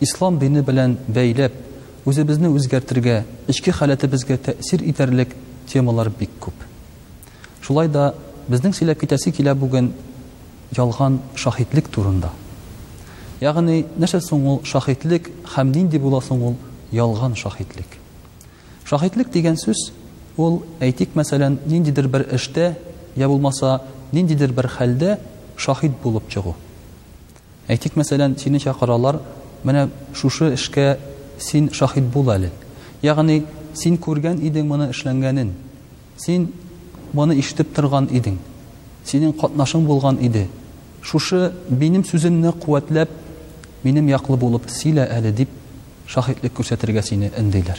Ислам дине белән бәйләп, үзебезне үзгәртергә, эчке халәтебезгә тәэсир итәрлек темалар бик күп. Шулай да безнең сөйләп китәсе килә бүген ялган шаһитлек турында. Ягъни, нәрсә соң ул шаһитлек һәм нинди була соң ул ялган шаһитлек? Шаһитлек дигән сүз, ул, әйтик, мәсәлән, ниндидер бер эштә, я булмаса, ниндидер бер хәлдә шаһит булып чыгу. Әйтик, мәсәлән, сине чакыралар, Менә шушы эшкә син шаһит бул әле. Ягъни, син күргән идең моны эшләнгәнен, син моны ишетеп торган идең, синең катнашың булган иде. Шушы минем сүземне куәтләп, минем яклы булып сөйлә әле, дип шаһитлек күрсәтергә сине өндиләр.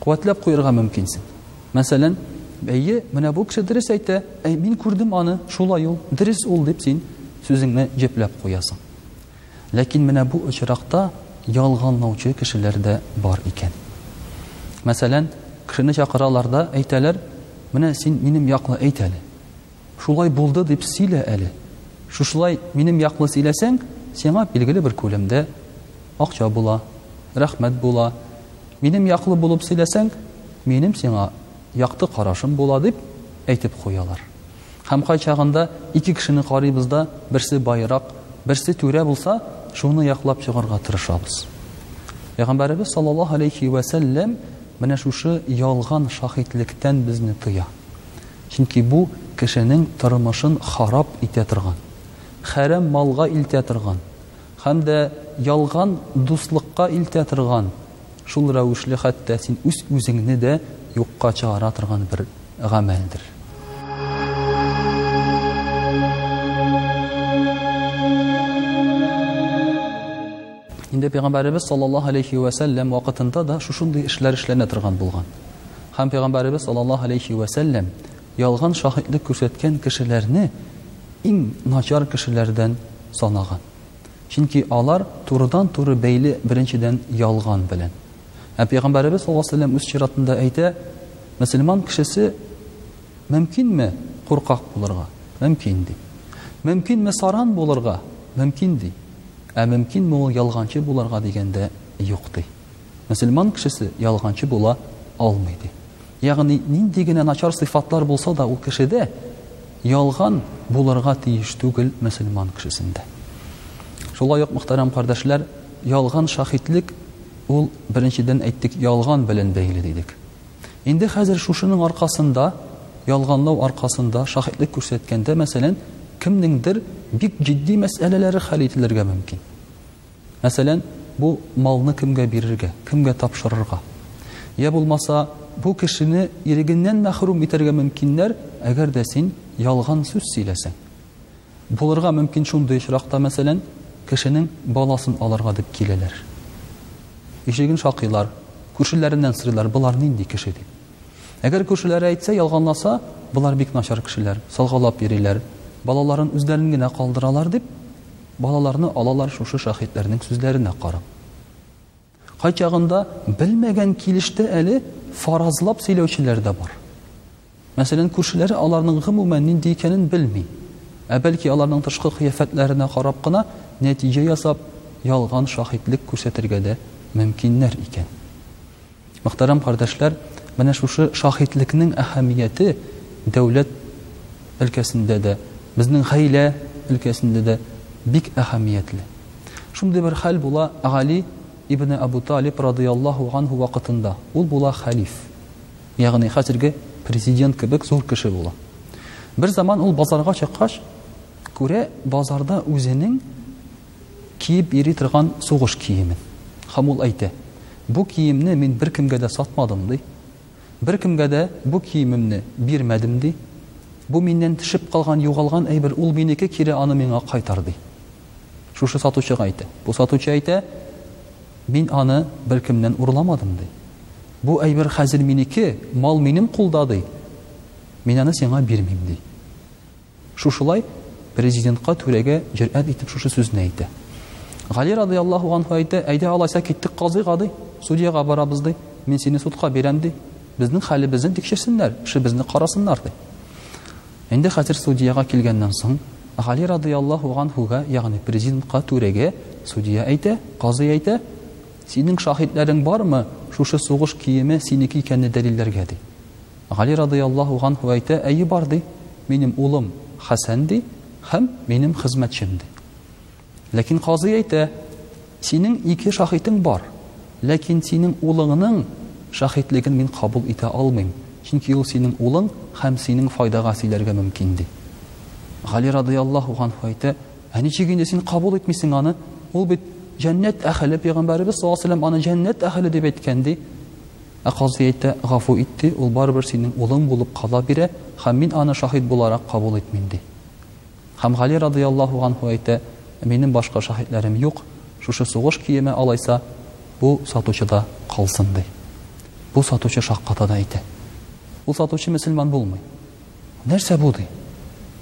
Куәтләп куерга мөмкинсең. Мәсәлән, әйе, менә бу кеше дөрес әйтә, әй, мин күрдем аны, шулай ул, дөрес ул, дип син сүзеңне җепләп куясың. Ләкин менә бу очракта ялганлаучы кешеләр дә бар икән. Мәсәлән, кешене чакыралар да әйтәләр, менә син минем яклы әйт әле. Шулай булды дип сөйлә әле. Шушылай минем яклы сөйләсәң, сиңа билгеле бер күлемдә акча була, рәхмәт була. Минем яклы булып сөйләсәң, минем сиңа якты карашым була, дип әйтеп куялар. Һәм кайчагында ике кешене карыйбыз да, берсе баерак, берсе түрә булса, шуны яклап чыгарга тырышабыз. Пәйгамбәребез саллаллаһу алейхи вә сәлләм менә шушы ялган шаһитлектән безне тыя. Чөнки бу кешенең тормышын харап итә торган, хәрәм малга илтә торган һәм дә ялган дуслыкка илтә торган, шул рәвешле хәтта син үз-үзеңне дә юкка чыгара торган бер гамәлдер. Инде Пәйгамбәребез саллаллаһу алейһи вә сәлләм вакытында да шушындый эшләр эшләнә торган булган. Һәм Пәйгамбәребез саллаллаһу алейһи вә сәлләм ялган шаһитлек күрсәткән кешеләрне иң начар кешеләрдән санаган. Чөнки алар турыдан-туры бәйле беренчедән ялган белән. Ә Пәйгамбәребез саллаллаһу алейһи вә сәлләм үз чиратында әйтә, Мөселман кешесе мөмкинме куркак булырга? Мөмкин, ди. Мөмкинме саран булырга? Мөмкин, ди. Ә мөмкинме ул ялганчы булырга дигәндә, юк, ди. Мөселман кешесе ялганчы була алмый, ди. Ягъни, нинди генә начар сыйфатлар булса да ул кешедә, ялган булырга тиеш түгел мөселман кешесендә. Шулай ук, мөхтәрәм кардәшләр, ялган шаһитлек ул, беренчедән әйттек, ялган белән бәйле дидек. Инде хәзер шушының аркасында, ялганлау аркасында шаһитлек күрсәткәндә, мәсәлән, кемнеңдер бик җитди мәсьәләләре хәл ителергә мөмкин. Мәсәлән, бу малны кемгә бирергә, кемгә тапшырырга? Йә булмаса, бу кешене ирегеннән мәхрүм итәргә мөмкиннәр, әгәр дә син ялган сүз сөйләсәң. Булырга мөмкин шундый очракта, мәсәлән, кешенең баласын алырга дип киләләр. Ишеген шакыйлар, күршеләреннән сорыйлар, болар нинди кеше дип. Әгәр күршеләре әйтсә, ялганласа, болар бик начар кешеләр, салгалап йөриләр, балаларын үзләрен генә калдыралар дип, Балаларны алалар шушы шаһитләрнең сүзләренә карап. Кайчагында белмәгән килештә әле фаразлап сөйләүчеләр дә бар. Мәсәлән, күршеләре аларның гомумән нинди икәнен белми. Ә бәлки аларның тышкы кыяфәтләренә карап кына нәтиҗә ясап, ялган шаһитлек күрсәтергә дә мөмкиннәр икән. Мөхтәрәм кардәшләр, менә шушы шаһитлекнең әһәмияте дәүләт өлкәсендә дә, безнең гаилә өлкәсендә дә бик әһәмиятле. Шундый бер хәл була Гали ибне Әбү Талиб радыйяллаһу ганһу вакытында. Ул була хәлиф, ягъни хәзерге президент кебек зур кеше була. Берзаман ул базарга чыккач, күрә, базарда үзенең, Киеп йөри торган сугыш киемен. Һәм ул әйтә, Бу киемне мин беркемгә дә сатмадым, ди. Беркемгә дә бу киемемне бирмәдем, ди. Бу миннән төшеп калган, югалган әйбер, ул минеке, кире аны миңа кайтар, ди. Шушы сатучыга әйтә. Бу сатучы әйтә, Мин аны беркемнән урламадым, ди. Бу әйбер хәзер минеке, мал минем кулда, ди. Мин аны сиңа бирмим, ди. Шушылай Президентка түрәгә җөрьәт итеп шушы сүзне әйтә. Гали радыяллаһу анһу әйтә, әйдә алайса киттек казыйга ди, судьяга барабыз ди, мин сине судка бирәм ди, безнең хәлебезне тикшерсеннәр, эшебезне карасыннар ди. Инде хәзер судьяга килгәннән соң, Гали радыяллаһу анһуга, ягъни президентка түрәгә судья әйтә, казый әйтә, синең шаһитләрең бармы шушы сугыш киеме синеке икәнне дәлилләргә ди. Гали радыяллаһу ганһу әйтә, Әйе бар, ди, минем улым Хәсән, ди, һәм минем хезмәтчем, ди. Ләкин казый әйтә, Синең ике шаһитең бар, ләкин синең улыңның шаһитлеген мин кабул итә алмыйм, чөнки ул синең улың һәм синең файдага сөйләргә мөмкин, ди. Гали радыяллаһу ганһу әйтә, Ә ничек инде син кабул итмисең аны? Ул бит җәннәт әһеле, пәйгамбәребез саллаллаһу алейһи ва сәлләм аны җәннәт әһеле дип әйткән, ди. Ә казый әйтә, Гафу ит, ди, ул барыбер синең улың булып кала бирә һәм мин аны шаһит буларак кабул итмим, ди. Һәм Гали радыяллаһу анһу әйтә, Минем башка шаһитләрем юк, шушы сугыш киеме алайса, бу сатучыда калсын, ди. Бу сатучы шакката да әйтә, Ул сатучы мөселман булмый. Нәрсә бу, ди?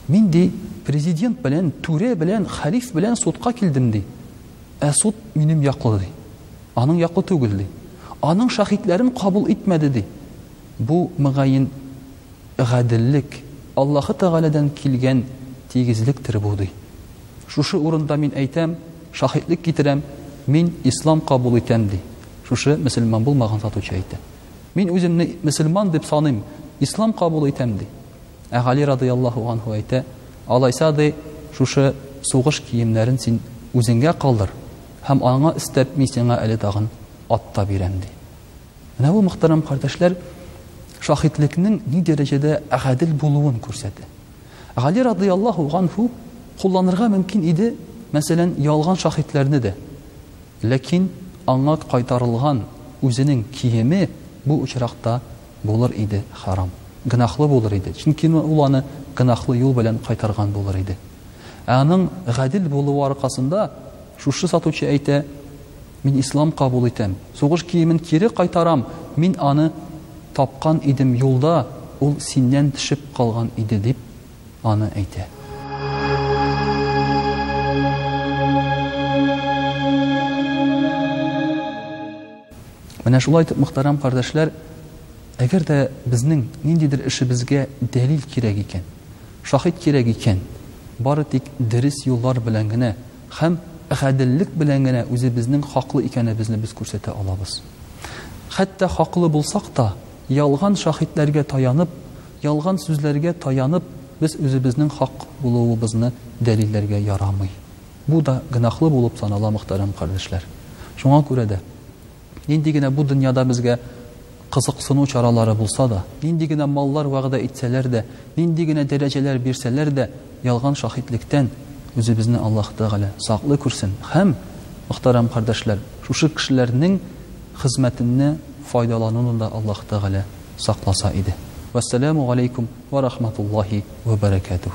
Мин, ди, президент белән, түрә белән, хәлиф белән судка килдем, ди. Ә суд минем яклы, ди. Аның яклы түгел, ди. Аның шаһитләрен кабул итмәде, ди. Бу, мөгаен, гаделлек, Аллаһы Тәгаләдән килгән тигезлектер бу, ди. Шушы урында мин әйтәм, шаһитлек китерәм, мин ислам кабул итәм, ди. Шушы мөселман булмаган сатучы әйтә. Мин үземне мөселман дип саныйм, ислам кабул итәм, ди. Ә Гали радыяллаһу анһу әйтә, Алайса, ди, шушы сугыш киемнәрен син үзеңгә калдыр. Һәм аңа өстәп мин сиңа әле тагын ат та бирәм, ди. Менә бу, мөхтәрәм кардәшләр, шаһитлекнең ни дәрәҗәдә гадел булуын күрсәтә. Гали радыяллаһу ганһу кулланырга мөмкин иде, мәсәлән, ялган шаһитләрне дә. Ләкин аңа кайтарылган үзенең киеме бу очракта Булыр иде, харам. Гөнаһлы булыр иде, чөнки ул аны гөнаһлы юл белән кайтарган булыр иде. Ә аның гадел булуы аркасында, шушы сатучы әйтә, Мин ислам кабул итәм, сугыш киемен кире кайтарам, мин аны тапкан идем юлда, ул синнән төшеп калган иде, дип аны әйтә. Менә шулай итеп, мөхтәрәм кардәшләр, әгәр дә безнең ниндидер эшебезгә дәлил кирәк икән, шаһит кирәк икән, бары тик дөрес юллар белән генә һәм гаделлек белән генә үзебезнең хаклы икәнебезне без күрсәтә алабыз. Хәтта хаклы булсак та, ялган шаһитләргә таянып, ялган сүзләргә таянып, без үзебезнең хак булуыбызны дәлилләргә ярамый. Бу да гөнаһлы булып санала, мөхтәрәм кардәшләр. Шуңа күрә дә, нинди генә бу дөньяда безгә кызыксыну чаралары булса да, нинди генә маллар вәгъдә итсәләр дә, нинди генә дәрәҗәләр бирсәләр дә, ялган шаһитлектән үзебезне Аллаһ Тәгалә саклый күрсен һәм, мөхтәрәм кардәшләр, шушы кешеләрнең хезмәтенне файдалануны да Аллаһ Тәгалә сакласа иде. Вәссәламү галәйкүм вә рахматуллаһи вә бәрәкәтүһ.